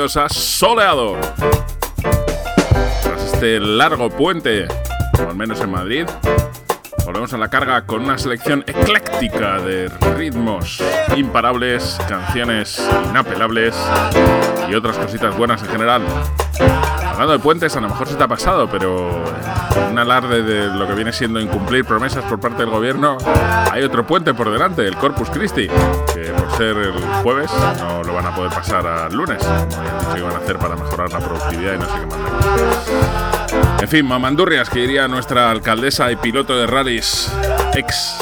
amigos? Bienvenidos a Soleado. Tras este largo puente, al menos en Madrid, volvemos a la carga con una selección ecléctica de ritmos imparables, canciones inapelables y otras cositas buenas en general. Hablando de puentes, a lo mejor se te ha pasado, pero un alarde de lo que viene siendo incumplir promesas por parte del gobierno, hay otro puente por delante, el Corpus Christi, que por ser el jueves no lo van a poder pasar al lunes, como iban a hacer para mejorar la productividad y no sé qué más. En fin, mamandurrias, que diría nuestra alcaldesa y piloto de rallies, ex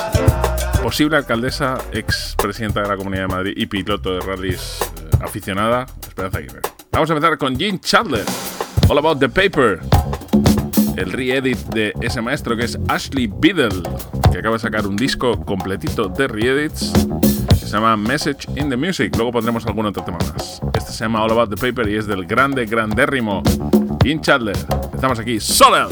posible alcaldesa, ex presidenta de la Comunidad de Madrid y piloto de rallies eh, aficionada, Esperanza Aguirre. Vamos a empezar con Gene Chandler, All About the Paper el re-edit de ese maestro que es Ashley Biddle, que acaba de sacar un disco completito de re-edits que se llama Message in the Music. Luego pondremos algún otro tema más. Este se llama All About the Paper y es del grande, grandérrimo Jim Chandler. Estamos aquí, solo.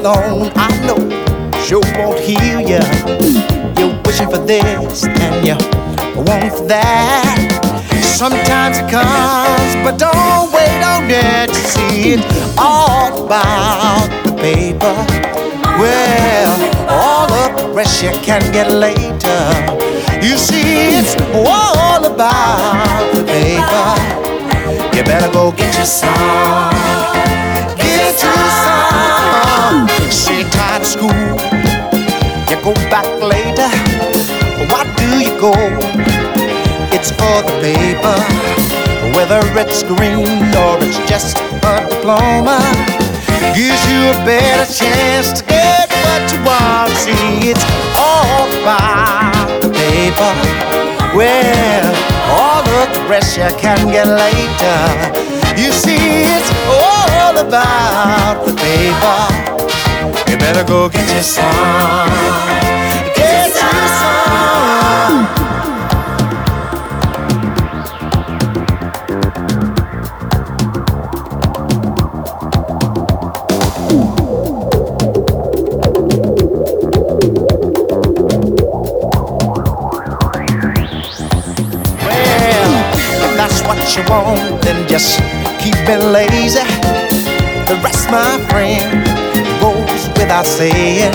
Alone, I know, sure won't heal you. You're wishing for this and you want that. Sometimes it comes, but don't wait on it to see it all about the paper. Well, all the rest you can get later. You see, it's all about the paper. You better go get your some. Get your some. See, tired school. You go back later. Why do you go? it's for the paper. Whether it's green or it's just a diploma, gives you a better chance to get what you want. See, it's all about the paper. Well, all the you can get later. You see, it's all about the paper. You better go get your some. Get your some. Well, that's what you want, then just keep it lazy. The rest, my friend, goes without saying.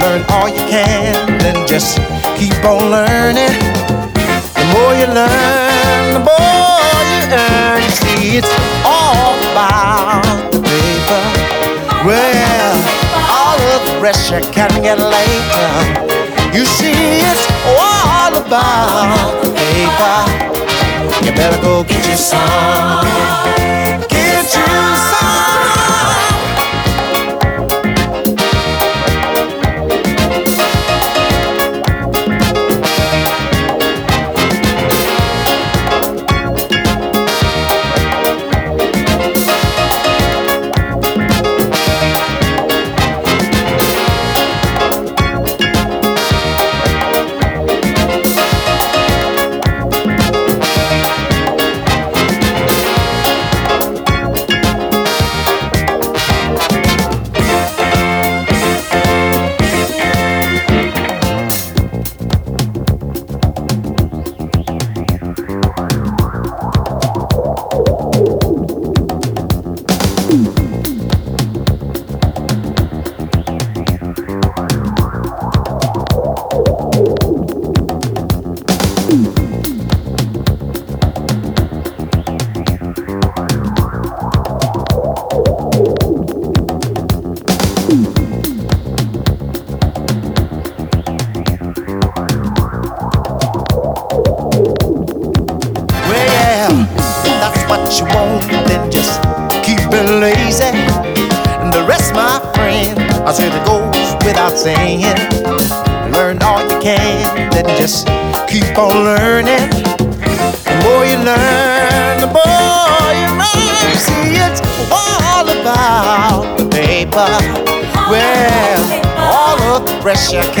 Learn all you can, then just keep on learning. The more you learn, the more you earn. You see, it's all about the paper. Well, all of the rest you can get later. You see, it's all about the paper. You better go get you some. Get you some.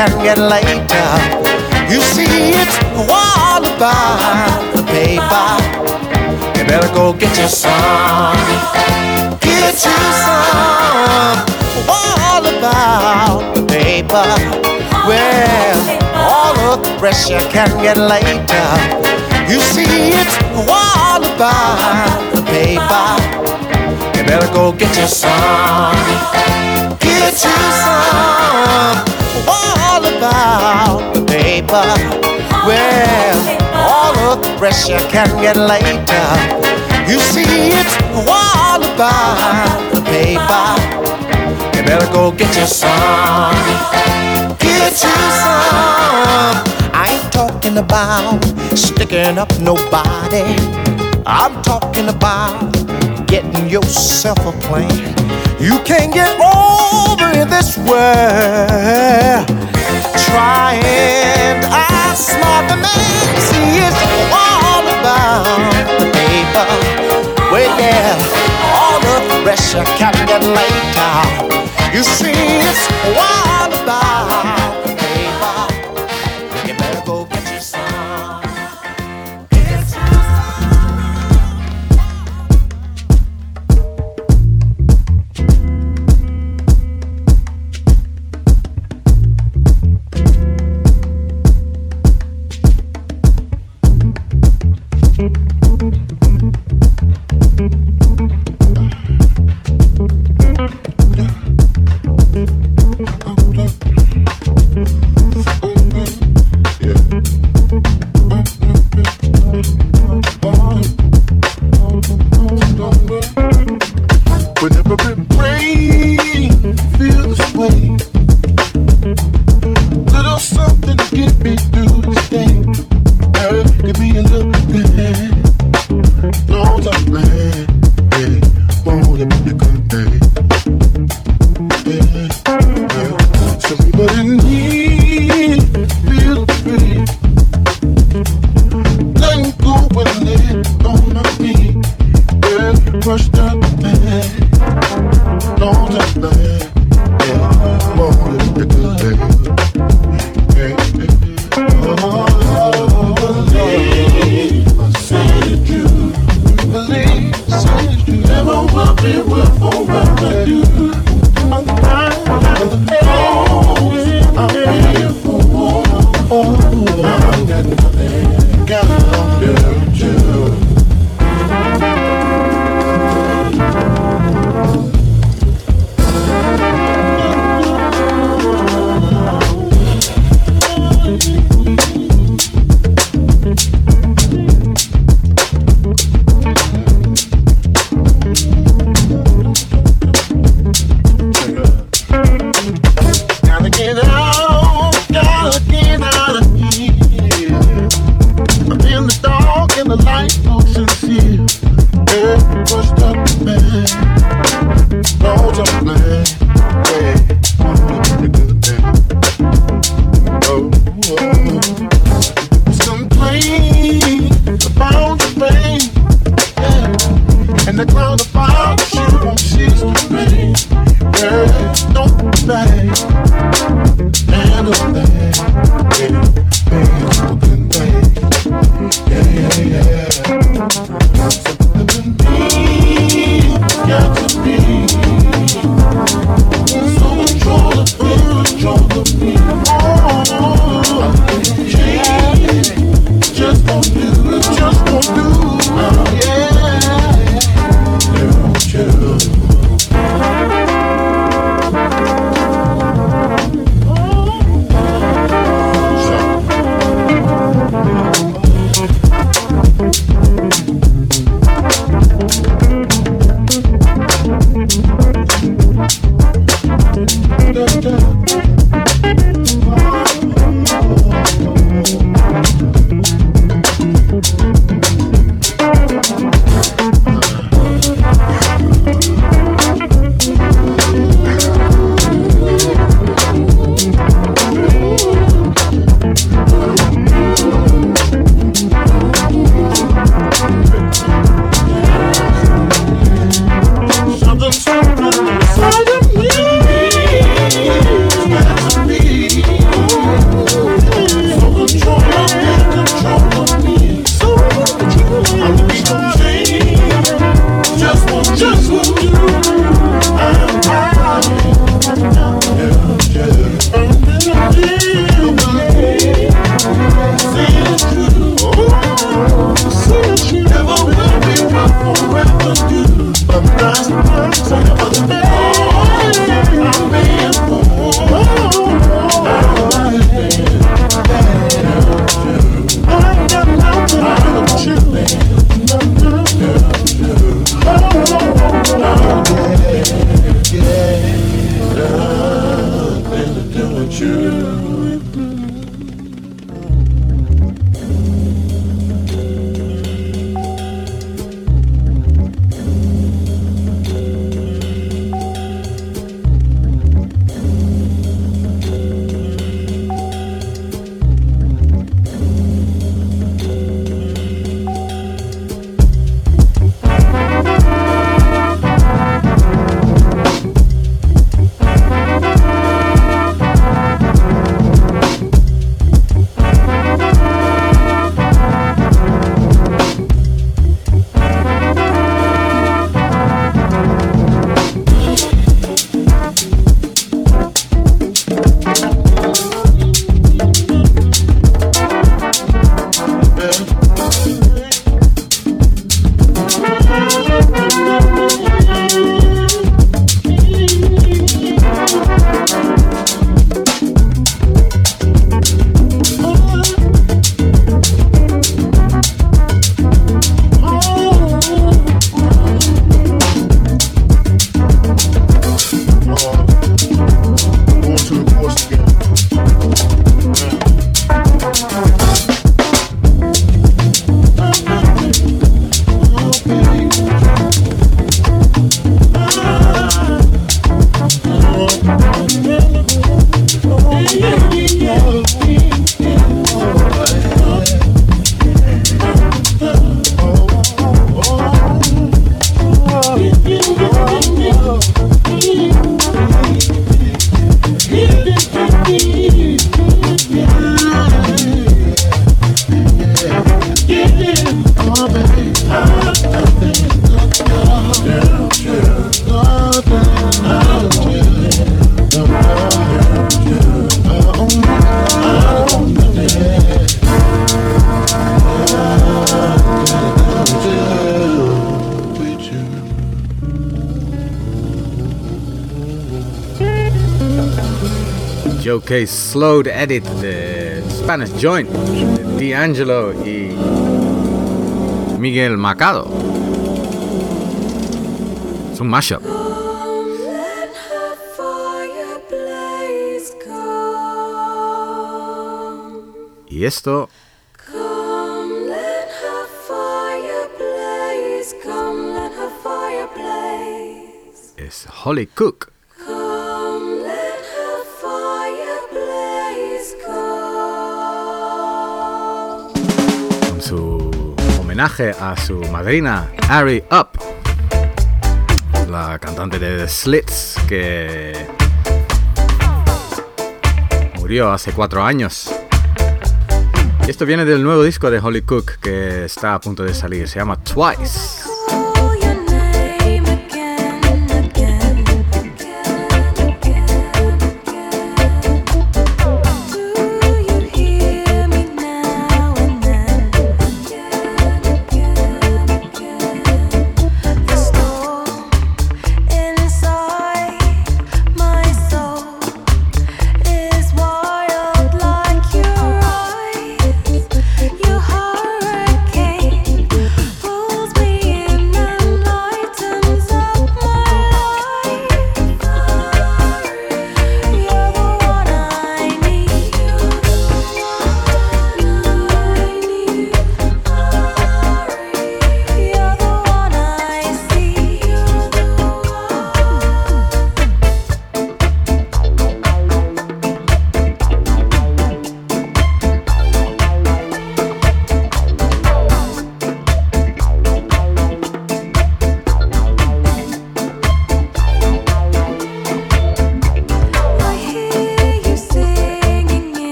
Can get later. You see, it's all about the paper. You better go get you some. Get you some. All about the paper. Well, all of the pressure can get later. You see, it's all about the paper. You better go get you some. Get you some. All about the paper. Well, all of the pressure can get later. You see, it's all about the paper. You better go get you some. Get you some. I ain't talking about sticking up nobody. I'm talking about getting yourself a plan. You can't get over in this world. Trying to outsmart the man. See, it's all about the paper. Well, yeah, all the pressure can get later. You see, it's all about showcase slowed edit de Spanish Joint D'Angelo y Miguel Macado. Es un mashup. Y esto es Holly Cook. A su madrina, Ari Up, la cantante de The Slits, que murió hace cuatro años. Y esto viene del nuevo disco de Holly Cook que está a punto de salir, se llama Twice.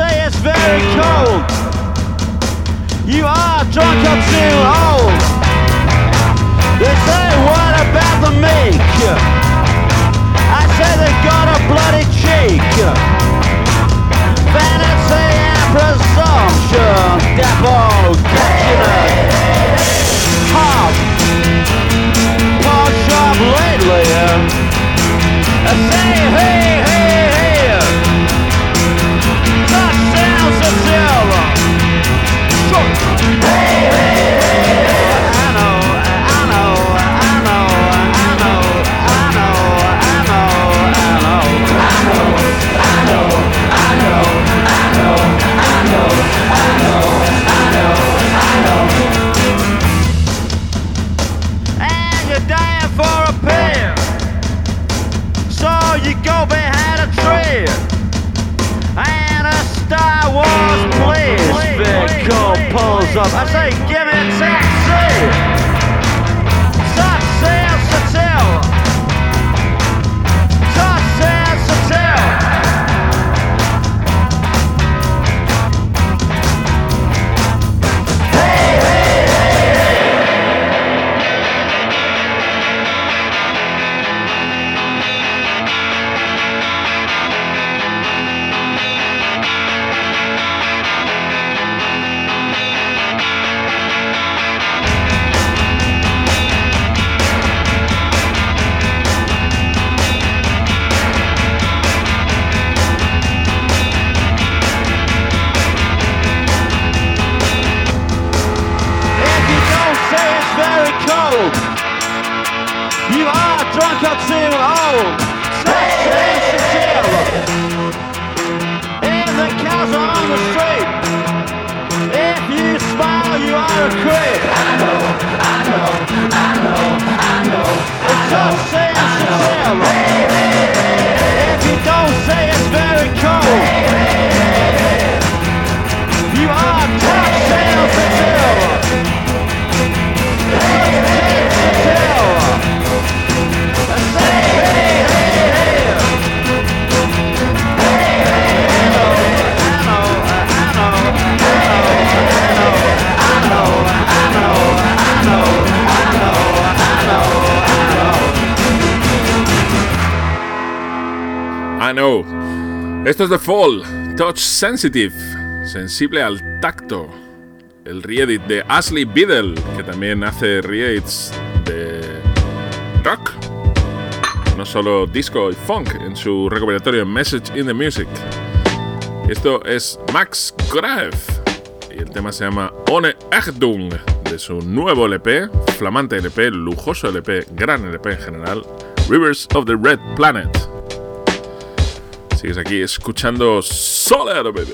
Say it's very cold, you are drunk up too old. They say, what about the meek? I say they got a bloody cheek. Vanity and presumption, devil, catching hop. Pawn shop lately. Eh? I say, hey, hey. Go behind a tree. And a Star Wars police vehicle pulls up. I say, give taxi. Taxi, touchdown! Know. Esto es The Fall, Touch Sensitive, sensible al tacto. El reedit de Ashley Biddle, que también hace reedits de rock. No solo disco y funk en su recopilatorio Message in the Music. Esto es Max Grave y el tema se llama One Erdung de su nuevo LP, flamante LP, lujoso LP, gran LP en general, Rivers of the Red Planet. Sigues aquí escuchando Solar, baby.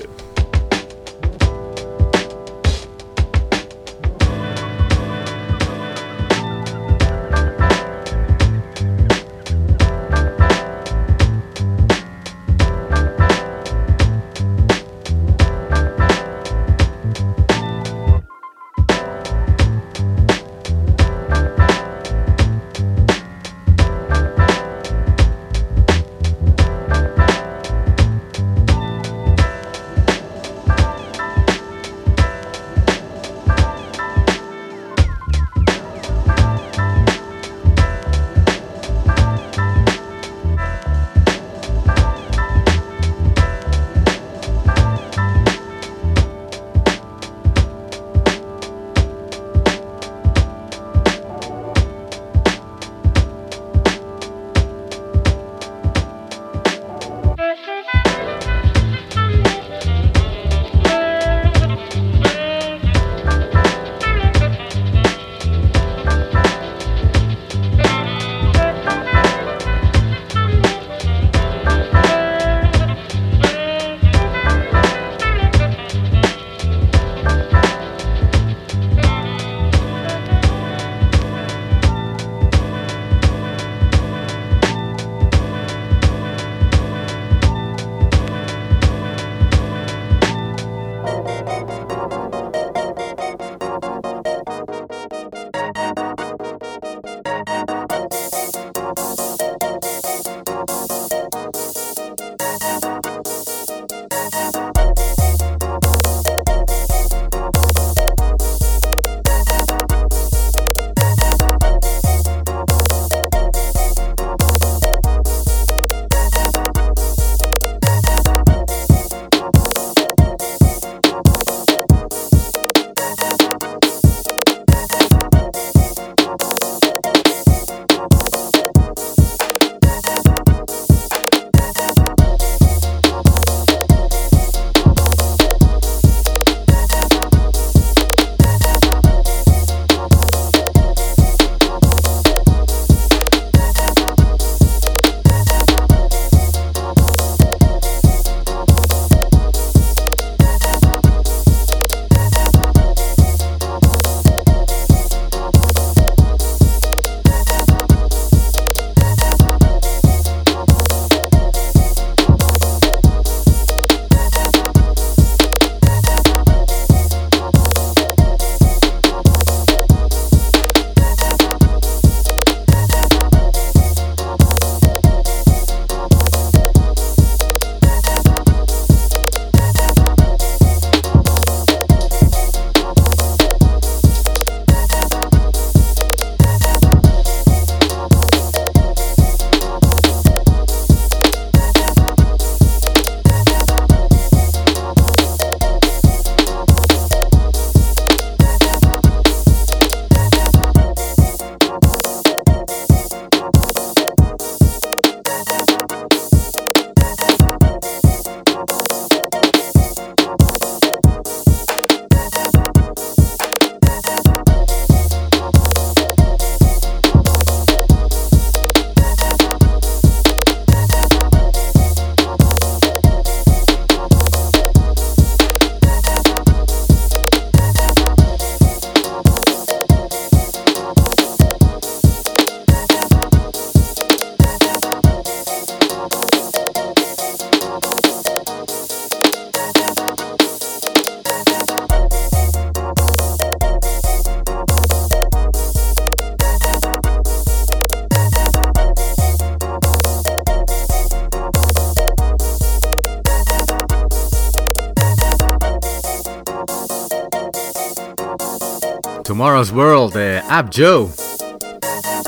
World de Ab Joe.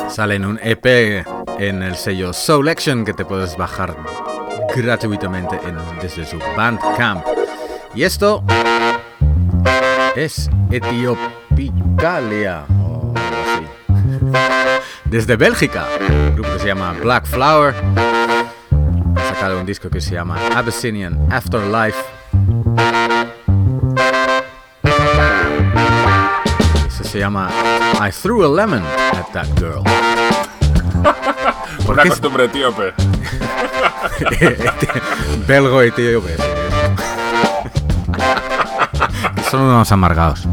Sale en un EP en el sello Soul Action que te puedes bajar gratuitamente en- desde su Bandcamp. Y esto es Etiopicalia. Desde Bélgica, un grupo que se llama Black Flower. Ha sacado un disco que se llama Abyssinian Afterlife. Se llama I Threw a Lemon at That Girl. ¿Por Una costumbre etíope. Belgo y tío, pues, Son unos amargados.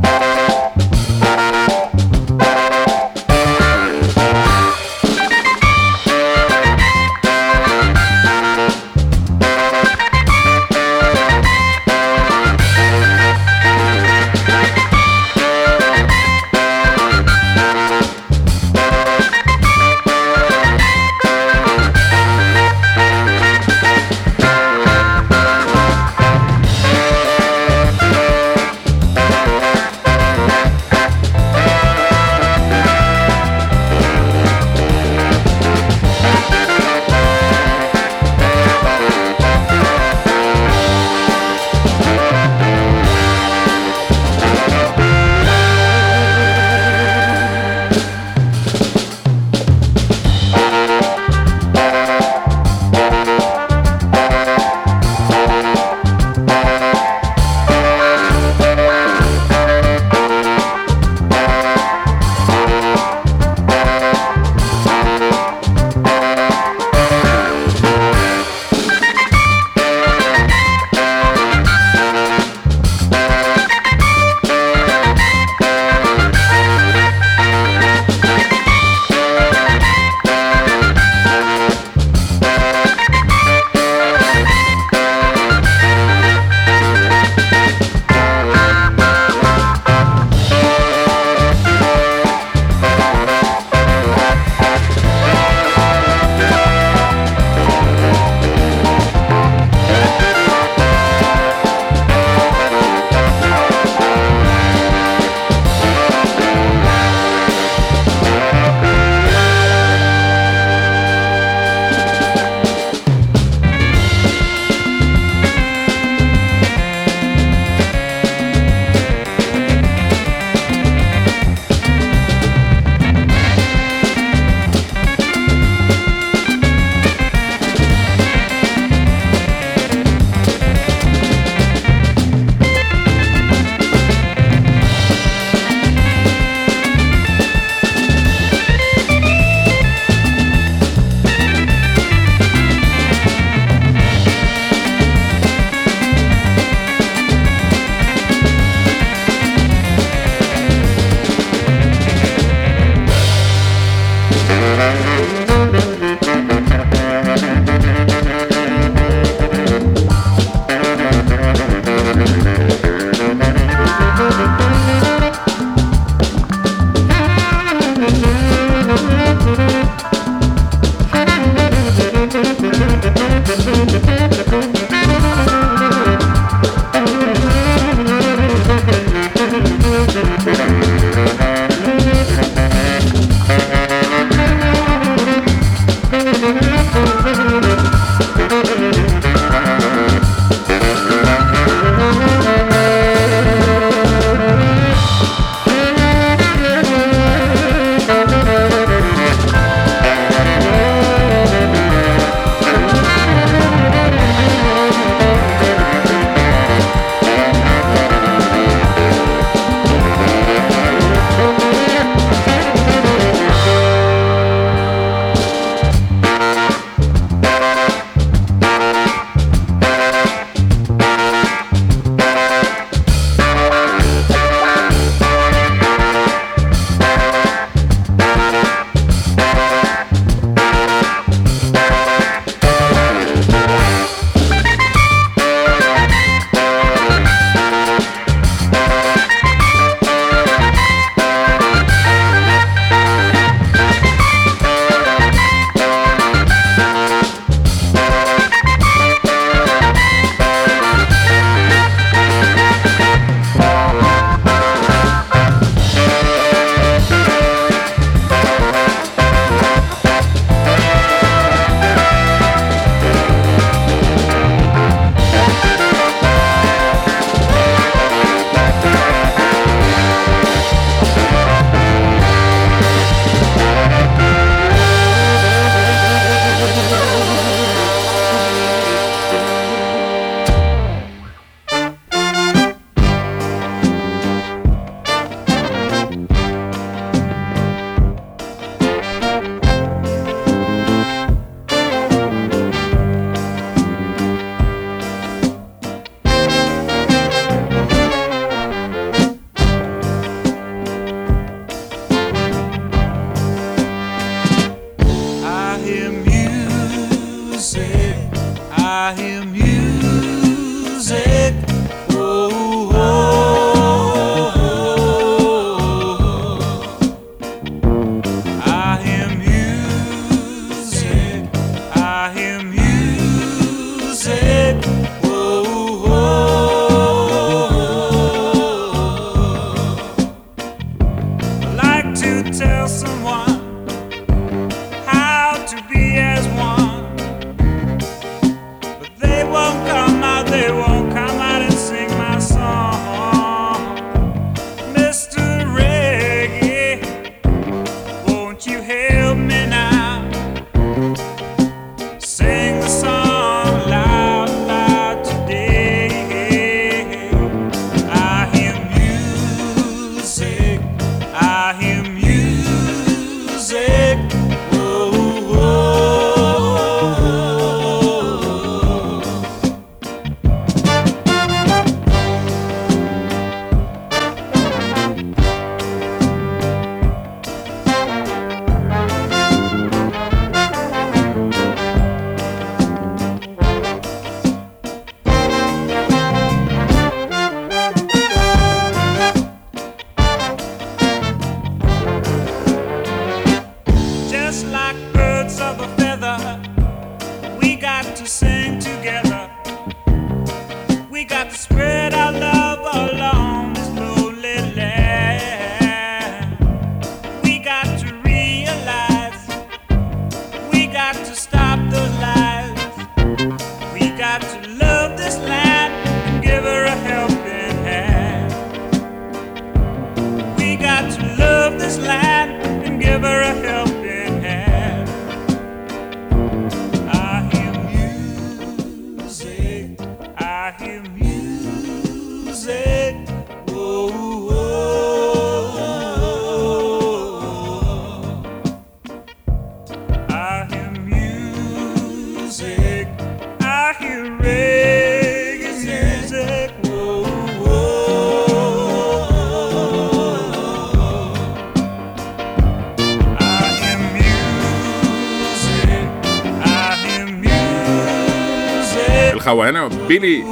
Billy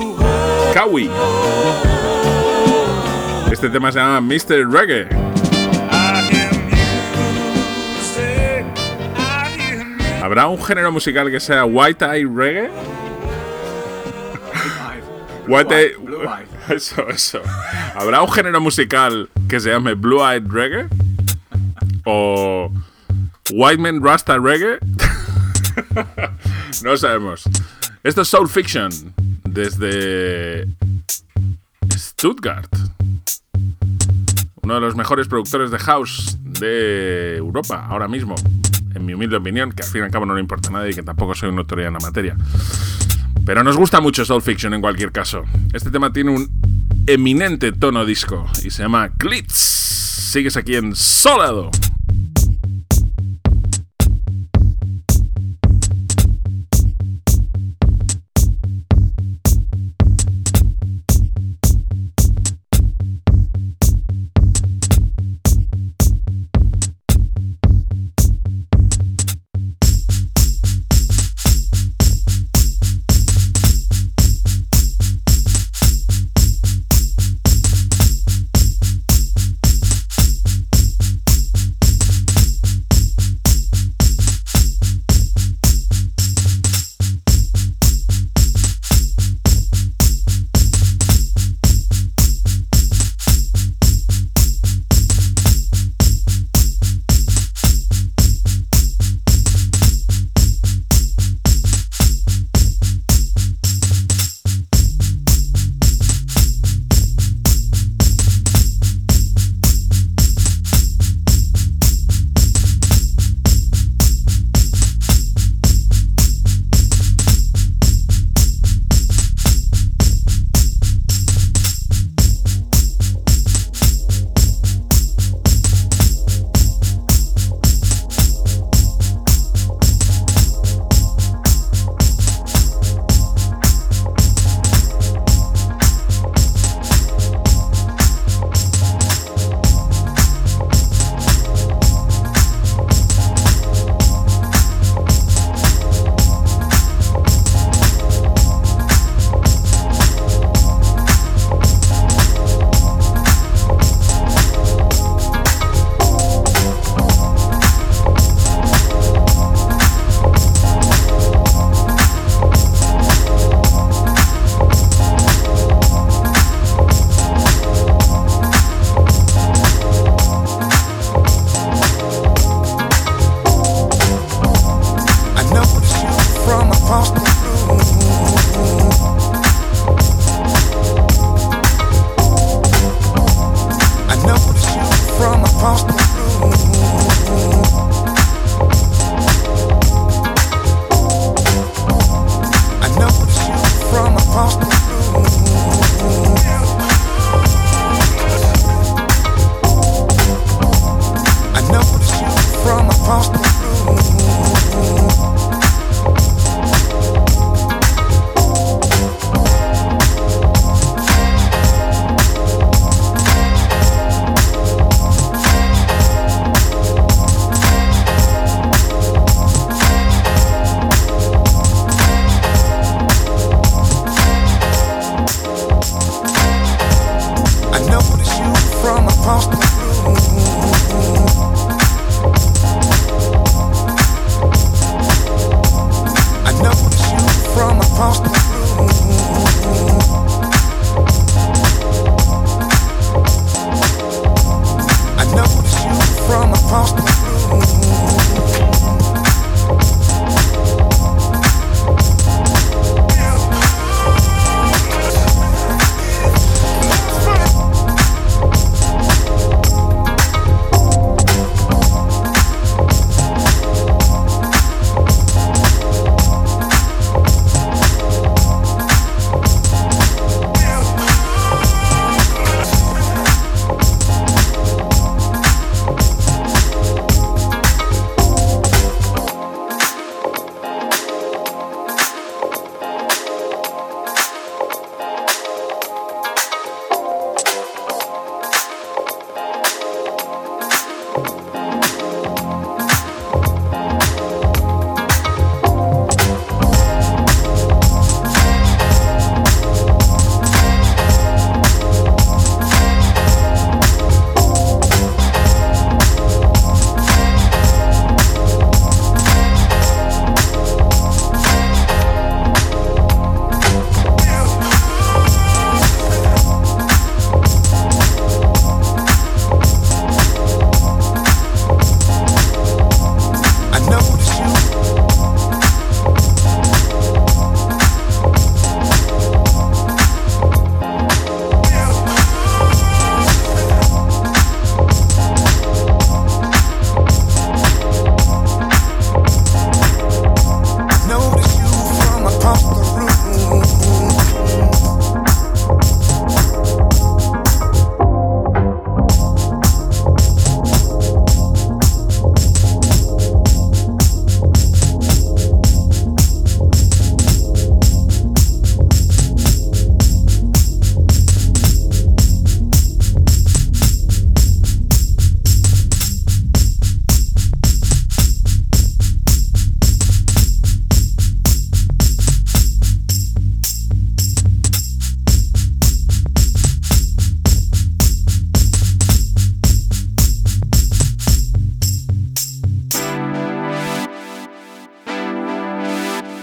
Cowie. Este tema se llama Mr. Reggae. ¿Habrá un género musical que sea White Eye Reggae? White Eye. Eso, eso. ¿Habrá un género musical que se llame Blue Eyed Reggae? ¿O White Man Rasta Reggae? no sabemos. Esto es Soul Fiction desde Stuttgart. Uno de los mejores productores de house de Europa ahora mismo, en mi humilde opinión, que al fin y al cabo no le importa a nadie y que tampoco soy una autoridad en la materia. Pero nos gusta mucho Soul Fiction en cualquier caso. Este tema tiene un eminente tono disco y se llama Glitz. Sigues aquí en Solado.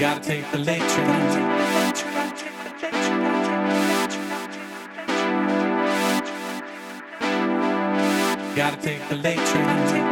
Gotta take the late train. Gotta take the late train.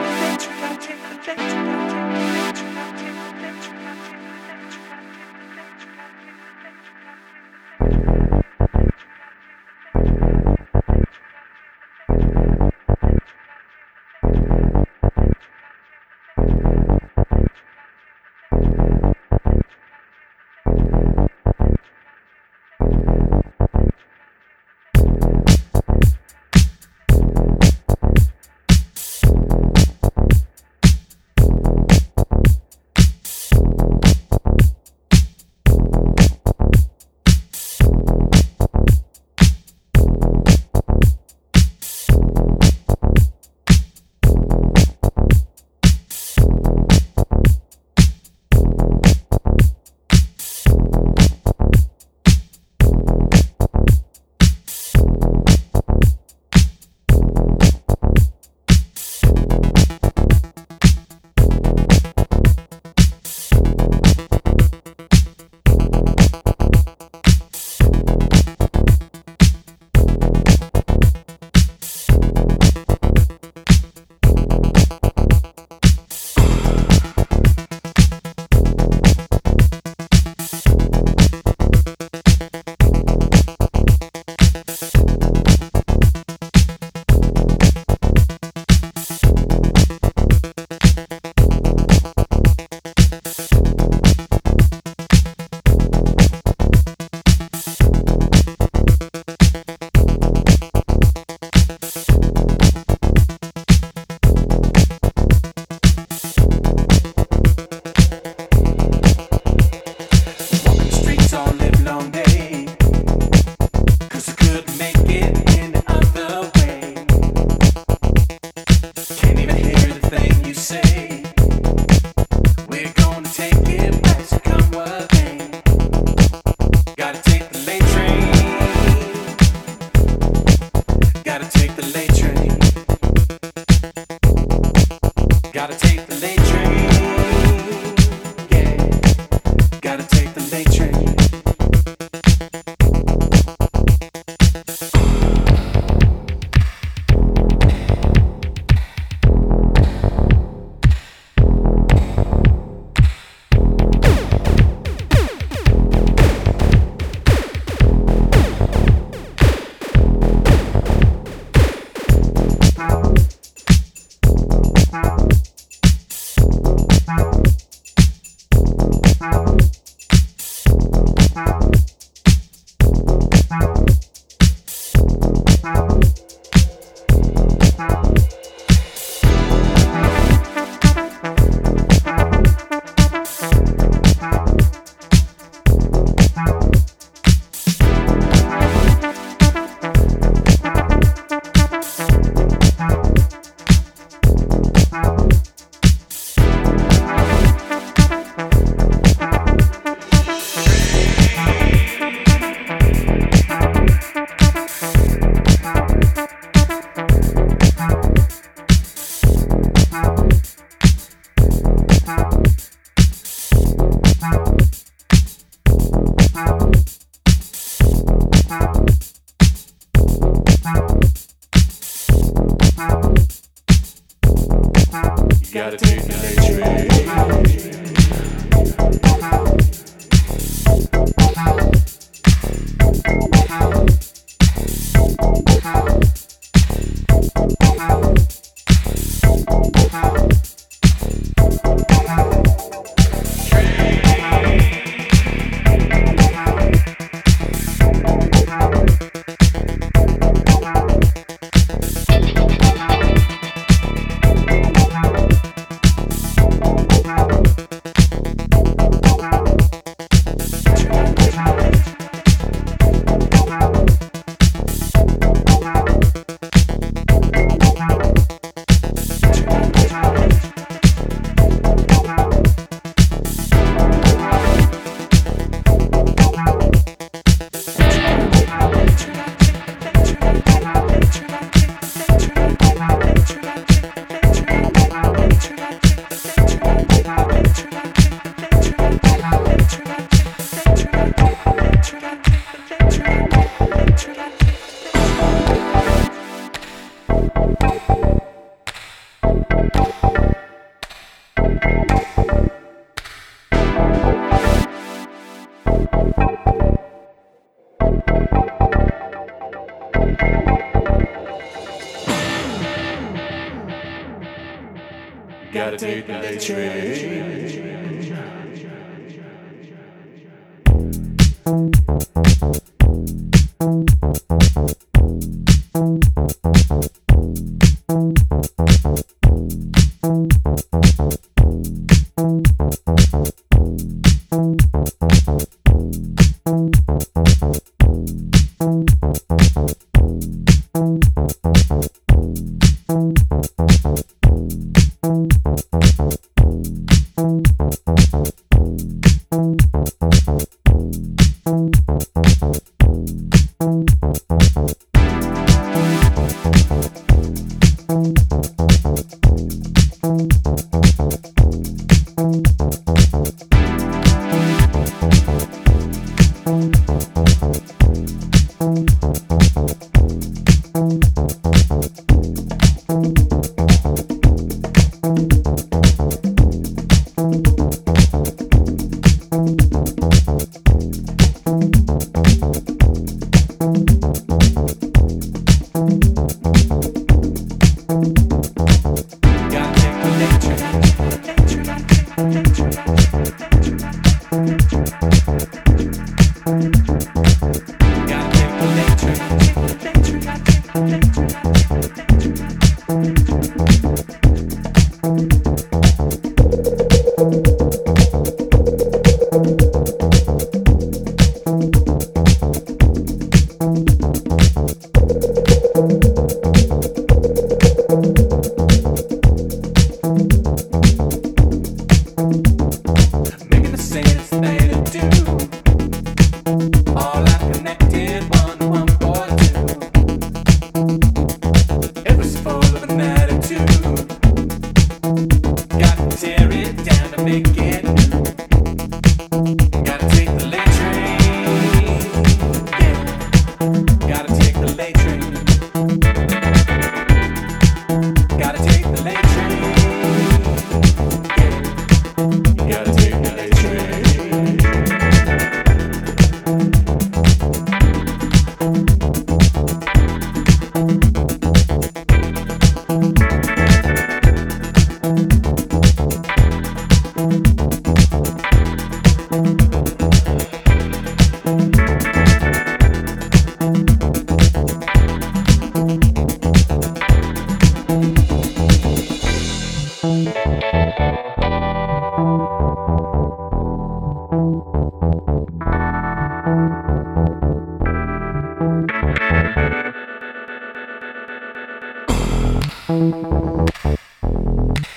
attitude that they.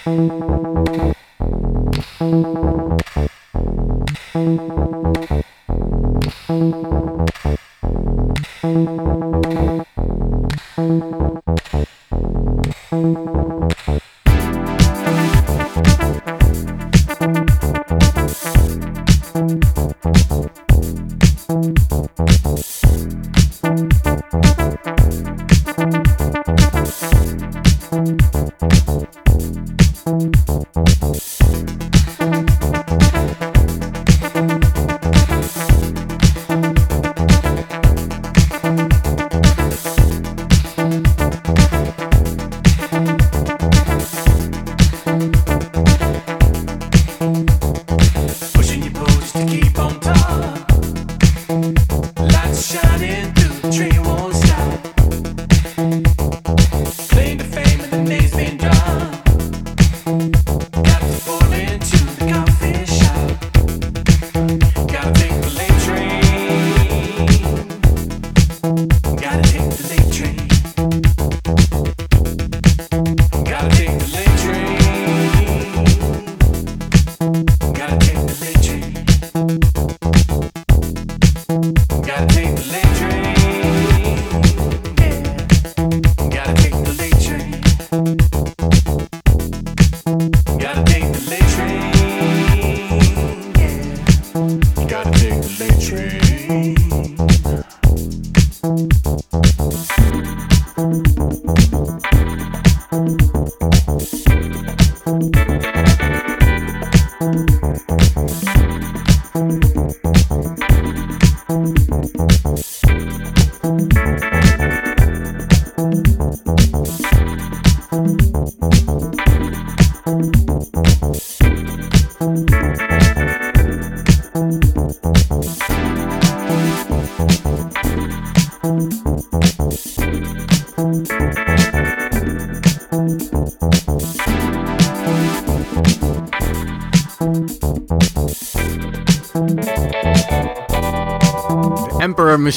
Thank you.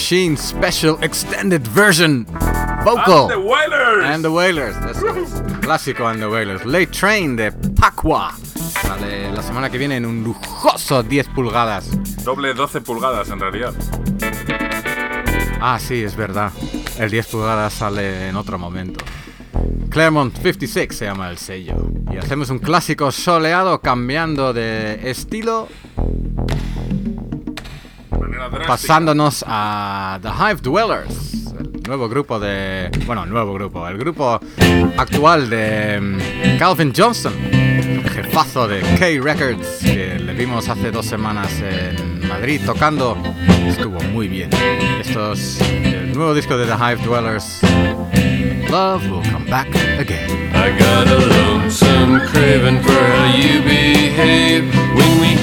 Machine Special Extended Version Vocal. And the Wailers. And the Wailers, es. Clásico and the Wailers. Late Train de Pacua. Sale la semana que viene en un lujoso 10 pulgadas. Doble 12 pulgadas en realidad. Ah, sí, es verdad. El 10 pulgadas sale en otro momento. Claremont 56 se llama el sello. Y hacemos un clásico soleado cambiando de estilo. Pasándonos a The Hive Dwellers. El nuevo grupo de... Bueno, nuevo grupo. El grupo actual de mm, Calvin Johnson. Jefazo de K Records. Que le vimos hace dos semanas en Madrid tocando. Estuvo muy bien. Esto es el nuevo disco de The Hive Dwellers. Love will come back again. I got a lonesome craving for how you behave when we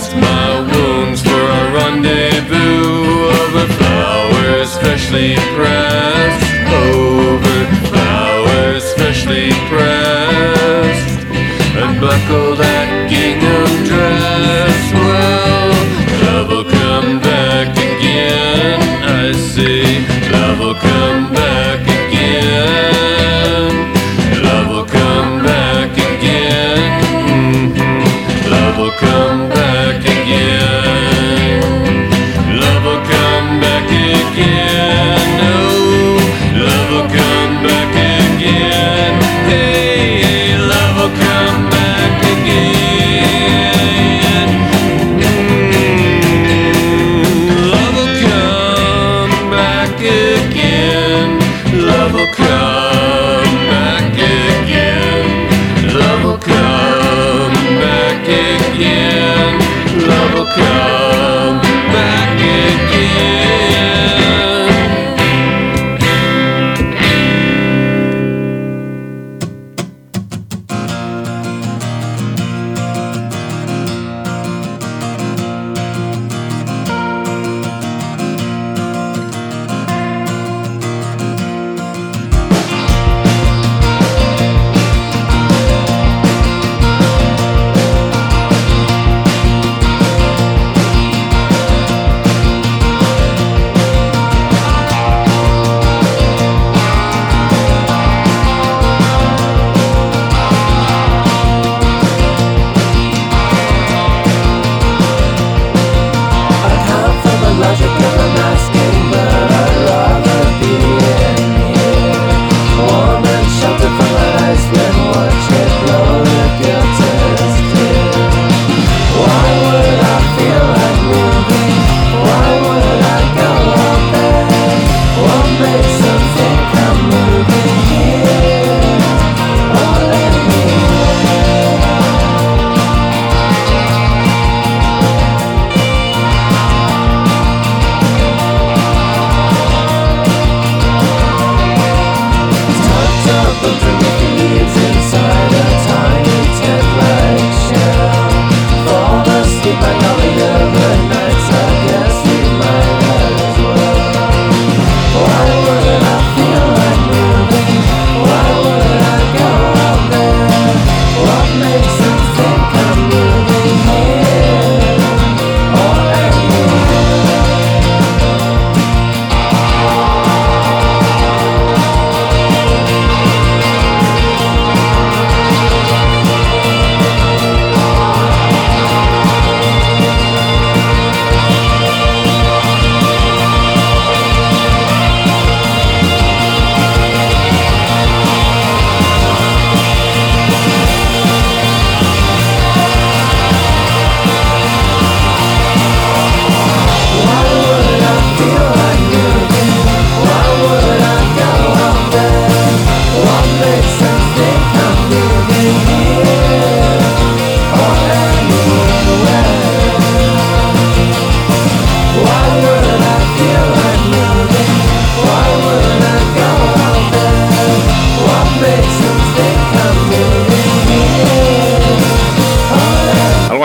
I pressed my wounds for a rendezvous over flowers freshly pressed.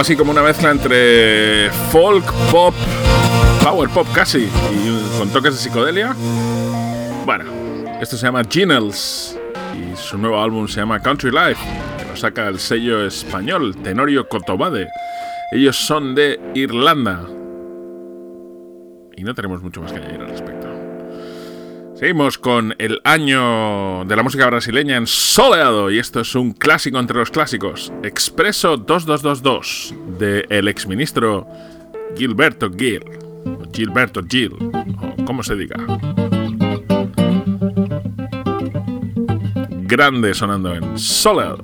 Así como una mezcla entre folk, pop, power pop casi, y con toques de psicodelia. Bueno, esto se llama Ginels y su nuevo álbum se llama Country Life, que lo saca el sello español Tenorio Cotobade. Ellos son de Irlanda. Y no tenemos mucho más que añadir al respecto. Seguimos con el año de la música brasileña en soleado y esto es un clásico entre los clásicos, Expreso 2222 de el exministro Gilberto Gil, Gilberto Gil, o como se diga. Grande sonando en soleado.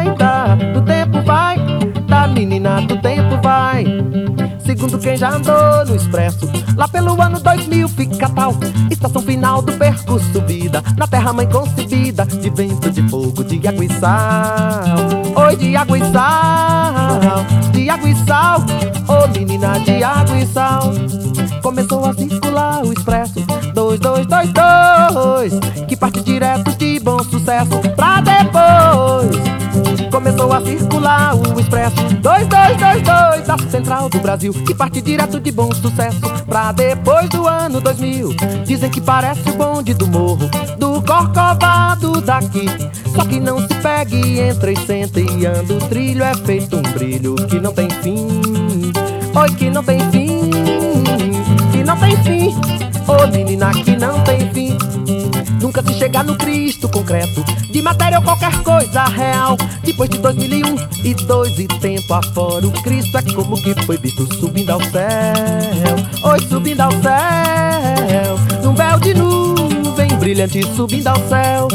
Do tempo vai dar Menina, do tempo vai. Segundo quem já andou no expresso Lá pelo ano 2000 fica tal. Estação final do percurso vida Na terra mãe concebida De vento, de fogo, de água e sal. Oi, de água e sal De água e sal. Ô menina de água e sal. Começou a circular o expresso 2222 Que parte direto de bom sucesso Pra depois Começou a circular o expresso. 2222 da Central do Brasil Que parte direto de bom sucesso. Pra depois do ano 2000 Dizem que parece o bonde do morro Do corcovado daqui. Só que não se pegue, entra e senta e anda O trilho é feito um brilho que não tem fim. Oi, que não tem fim Que não tem fim. Ô menina, que não tem fim Nunca se chegar no Cristo concreto. De matéria ou qualquer coisa real. Depois de 2001 e dois e tempo afora O Cristo é como que foi visto subindo ao céu. Oi, subindo ao céu. Num véu de nuvem brilhante subindo ao céu.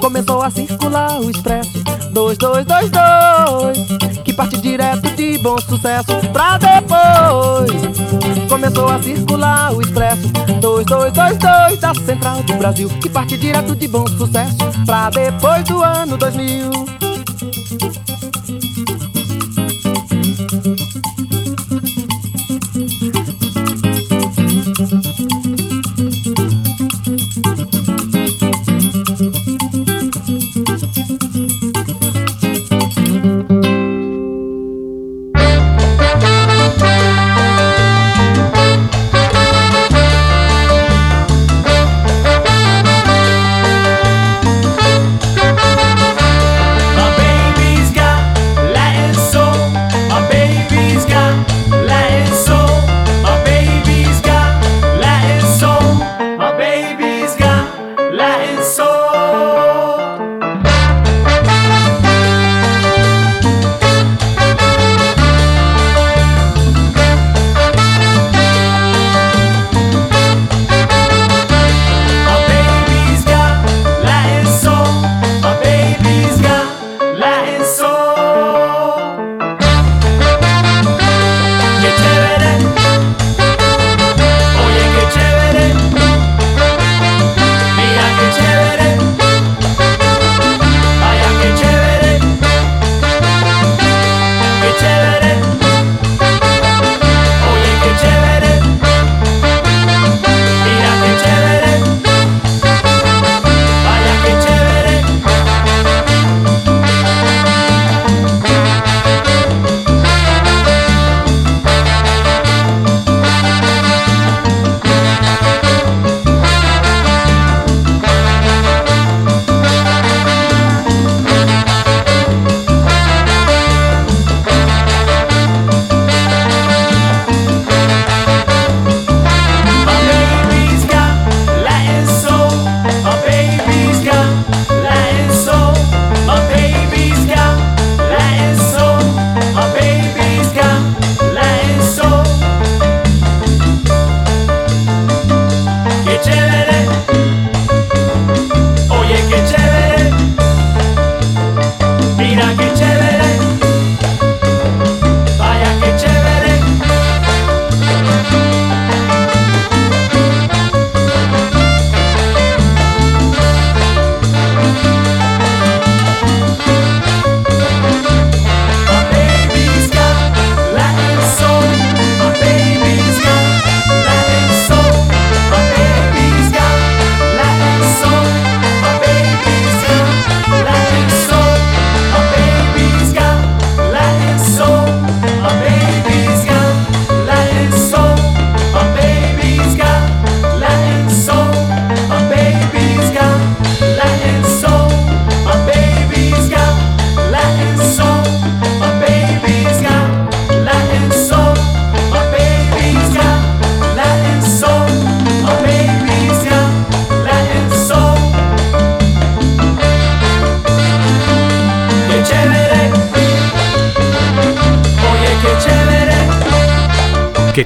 Começou a circular o expresso 2222 Que parte direto de bom sucesso Pra depois. Começou a circular o expresso 2222 da Central do Brasil Que parte direto de bom sucesso Pra depois do ano 2000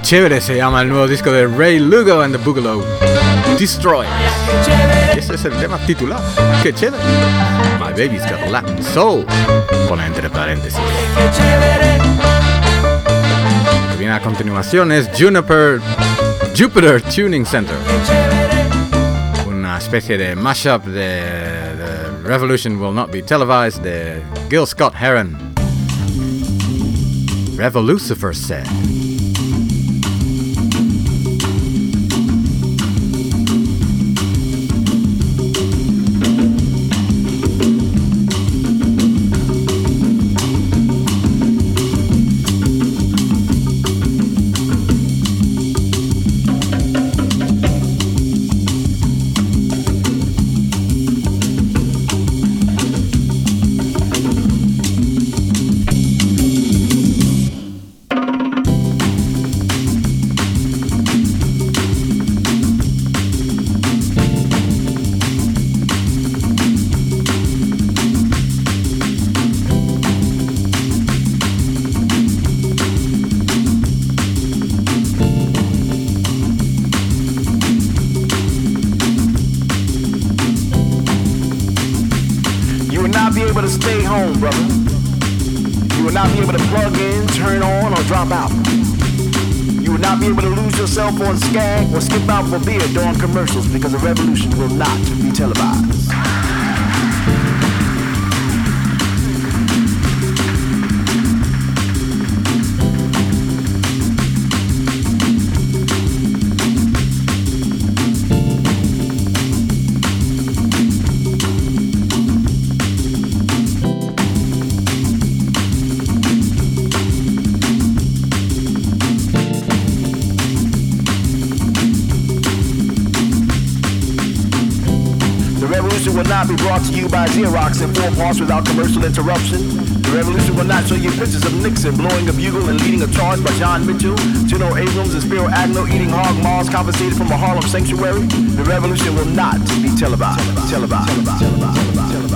chévere se llama el nuevo disco de Ray Lugo and the Boogaloo. Destroy. Ese es el tema titular. Qué chévere. My baby's got Latin soul. Pone entre paréntesis. Lo que viene a continuación es Juniper Jupiter Tuning Center. Una especie de mashup de, The Revolution Will Not Be Televised de Gil Scott Heron. Revolucifer said. Will not be able to stay home, brother. You will not be able to plug in, turn on, or drop out. You will not be able to lose yourself on Skag or skip out for beer during commercials because the revolution will not be televised. You by Xerox in four parts without commercial interruption. The revolution will not show you pictures of Nixon blowing a bugle and leading a charge by John Mitchell, General Abrams, and Spiro Agnew eating hog maws confiscated from a Harlem sanctuary. The revolution will not be televised. Televised. Televised. Televised.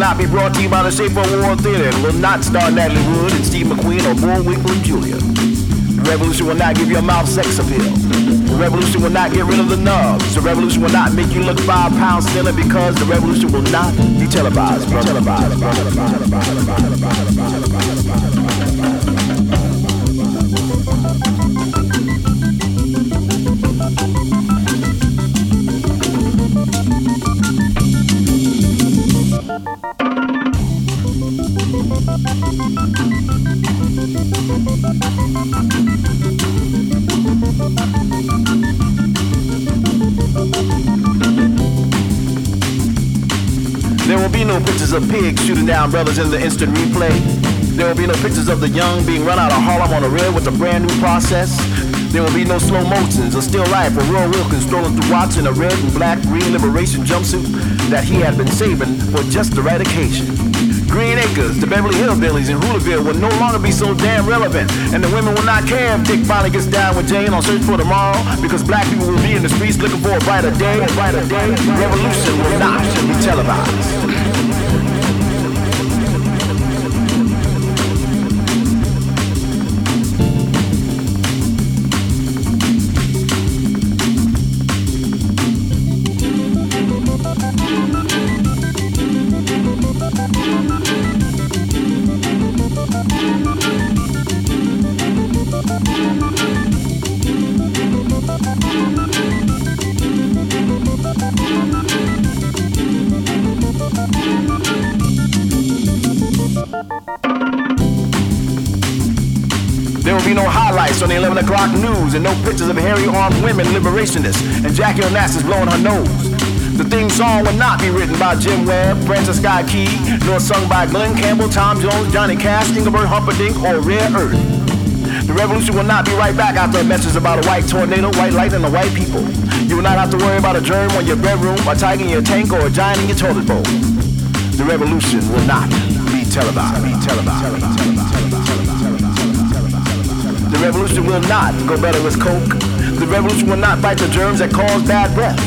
Not be brought to you by the Safer War Theater. Will not star Natalie Wood and Steve McQueen or Bullwinkle and Julia. The revolution will not give your mouth sex appeal. The revolution will not get rid of the nubs. The revolution will not make you look five pounds thinner because the revolution will not be televised. Televised. Televised. bro. Televised. bro. Televised. bro. Shooting down brothers in the instant replay. There will be no pictures of the young being run out of Harlem on a rail with a brand new process. There will be no slow motions or still life for Roy Wilkins strolling through Watts in a red and black green liberation jumpsuit that he had been saving for just the right occasion. Green Acres, the Beverly Hillbillies, and Hoolaville will no longer be so damn relevant. And the women will not care if Dick finally gets down with Jane on Search for Tomorrow because black people will be in the streets looking for a brighter day. A brighter day. Revolution will not be televised. The 11 o'clock news and no pictures of hairy armed women liberationists and Jackie Onassis blowing her nose. The theme song will not be written by Jim Webb, Francis Guy Key, nor sung by Glenn Campbell, Tom Jones, Johnny Cash, Engelbert Humperdinck, or Rare Earth. The revolution will not be right back after a message about a white tornado, white light, and the white people. You will not have to worry about a germ on your bedroom, a tiger in your tank, or a giant in your toilet bowl. The revolution will not be televised. Be televised. televised, televised, televised, televised. The revolution will not go better with coke. The revolution will not fight the germs that cause bad breath.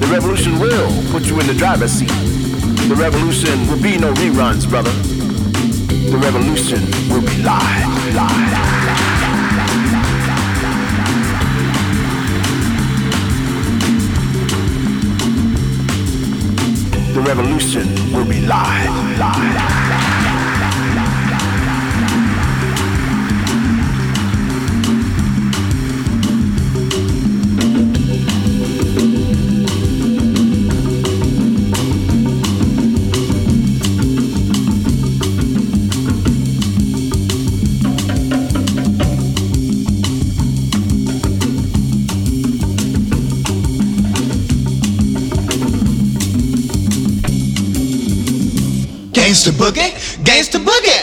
The revolution will put you in the driver's seat. The revolution will be no reruns, brother. The revolution will be live, live. The revolution will be live, live. Gangsta boogie, gangsta boogie,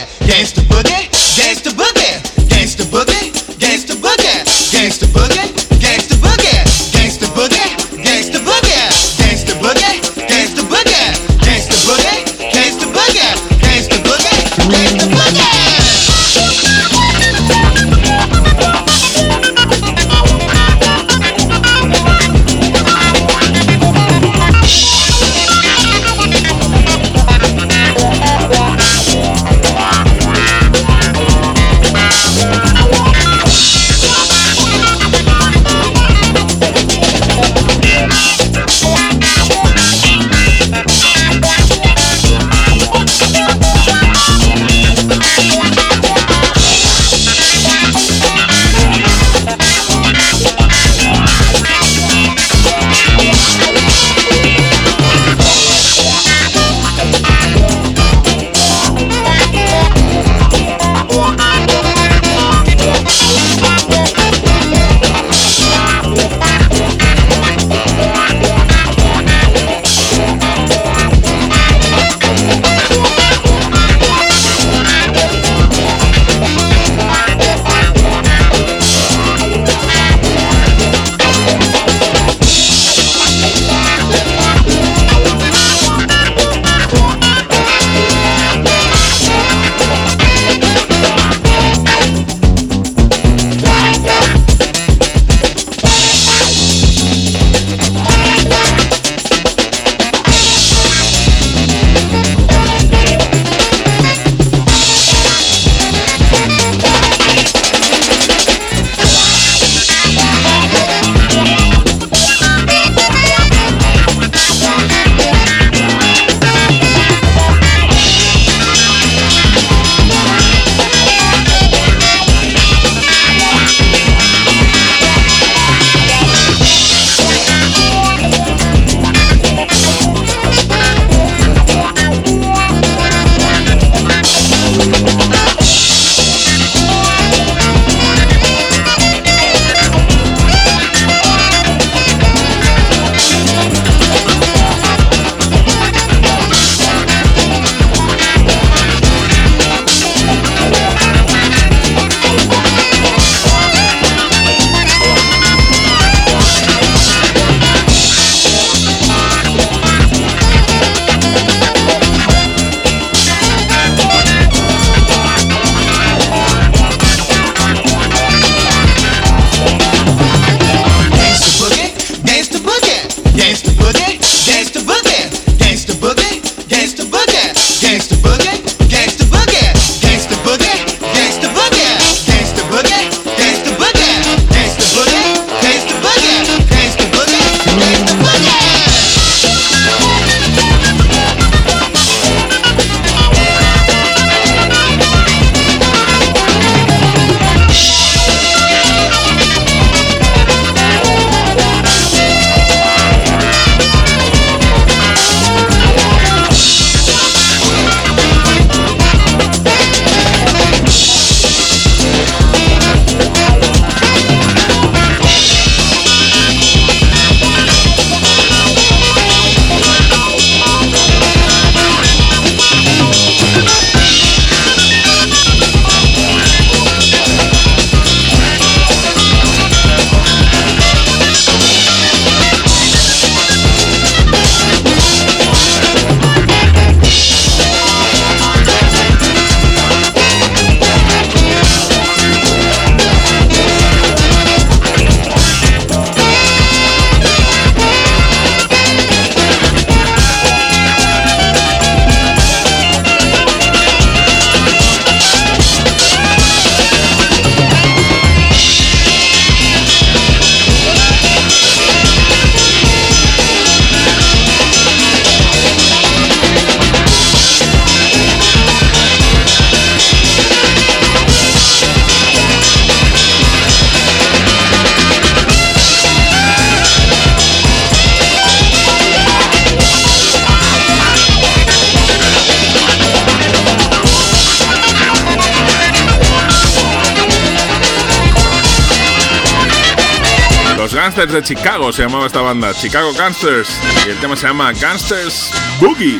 Gangsters de Chicago se llamaba esta banda, Chicago Gangsters. Y el tema se llama Gangsters Boogie.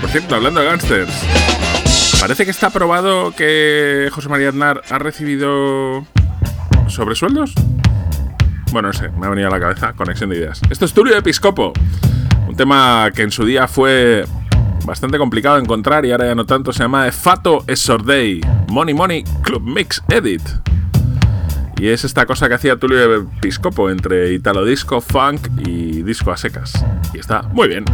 Por cierto, hablando de Gangsters, parece que está probado que José María Aznar ha recibido sobresueldos. Bueno, no sé, me ha venido a la cabeza conexión de ideas. Esto es Tulio Episcopo, un tema que en su día fue bastante complicado de encontrar y ahora ya no tanto, se llama Fato Esordei, Money Money Club Mix Edit. Y es esta cosa que hacía Tulio Episcopo entre italo disco, funk y disco a secas. Y está muy bien.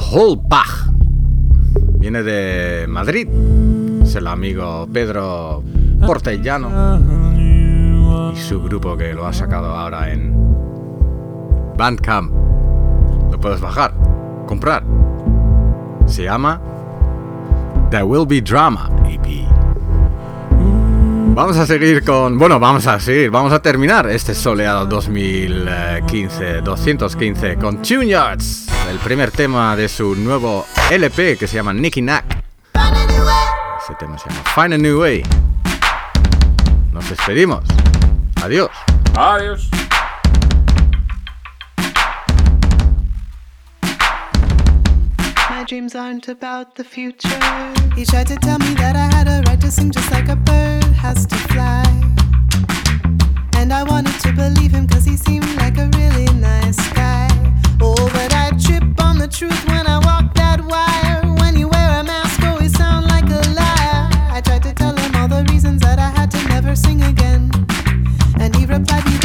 Blowing Up the Whole Bach. Viene de Madrid. Es el amigo Pedro Portellano y su grupo que lo ha sacado ahora en Bandcamp. Lo puedes bajar, comprar. Se llama There Will Be Drama EP. Vamos a seguir con. Bueno, vamos a seguir. Vamos a terminar este soleado 2015, 215 con Tune Yards, el primer tema de su nuevo LP que se llama Nicky Knack. Ese tema se llama Find a New Way. Nos despedimos. Adiós. Adiós. My dreams aren't about the future. He tried to tell me that I had a right to sing just like a bird has to fly. And I wanted to believe him cause he seemed like a really nice guy. Oh, but I trip on the truth when I walk that wire. When you wear a mask, oh, always sound like a liar. I tried to tell him all the reasons that I had to never sing again. And he replied, You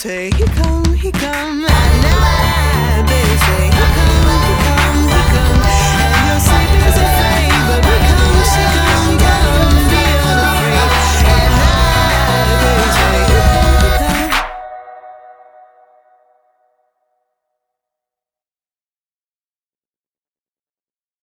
take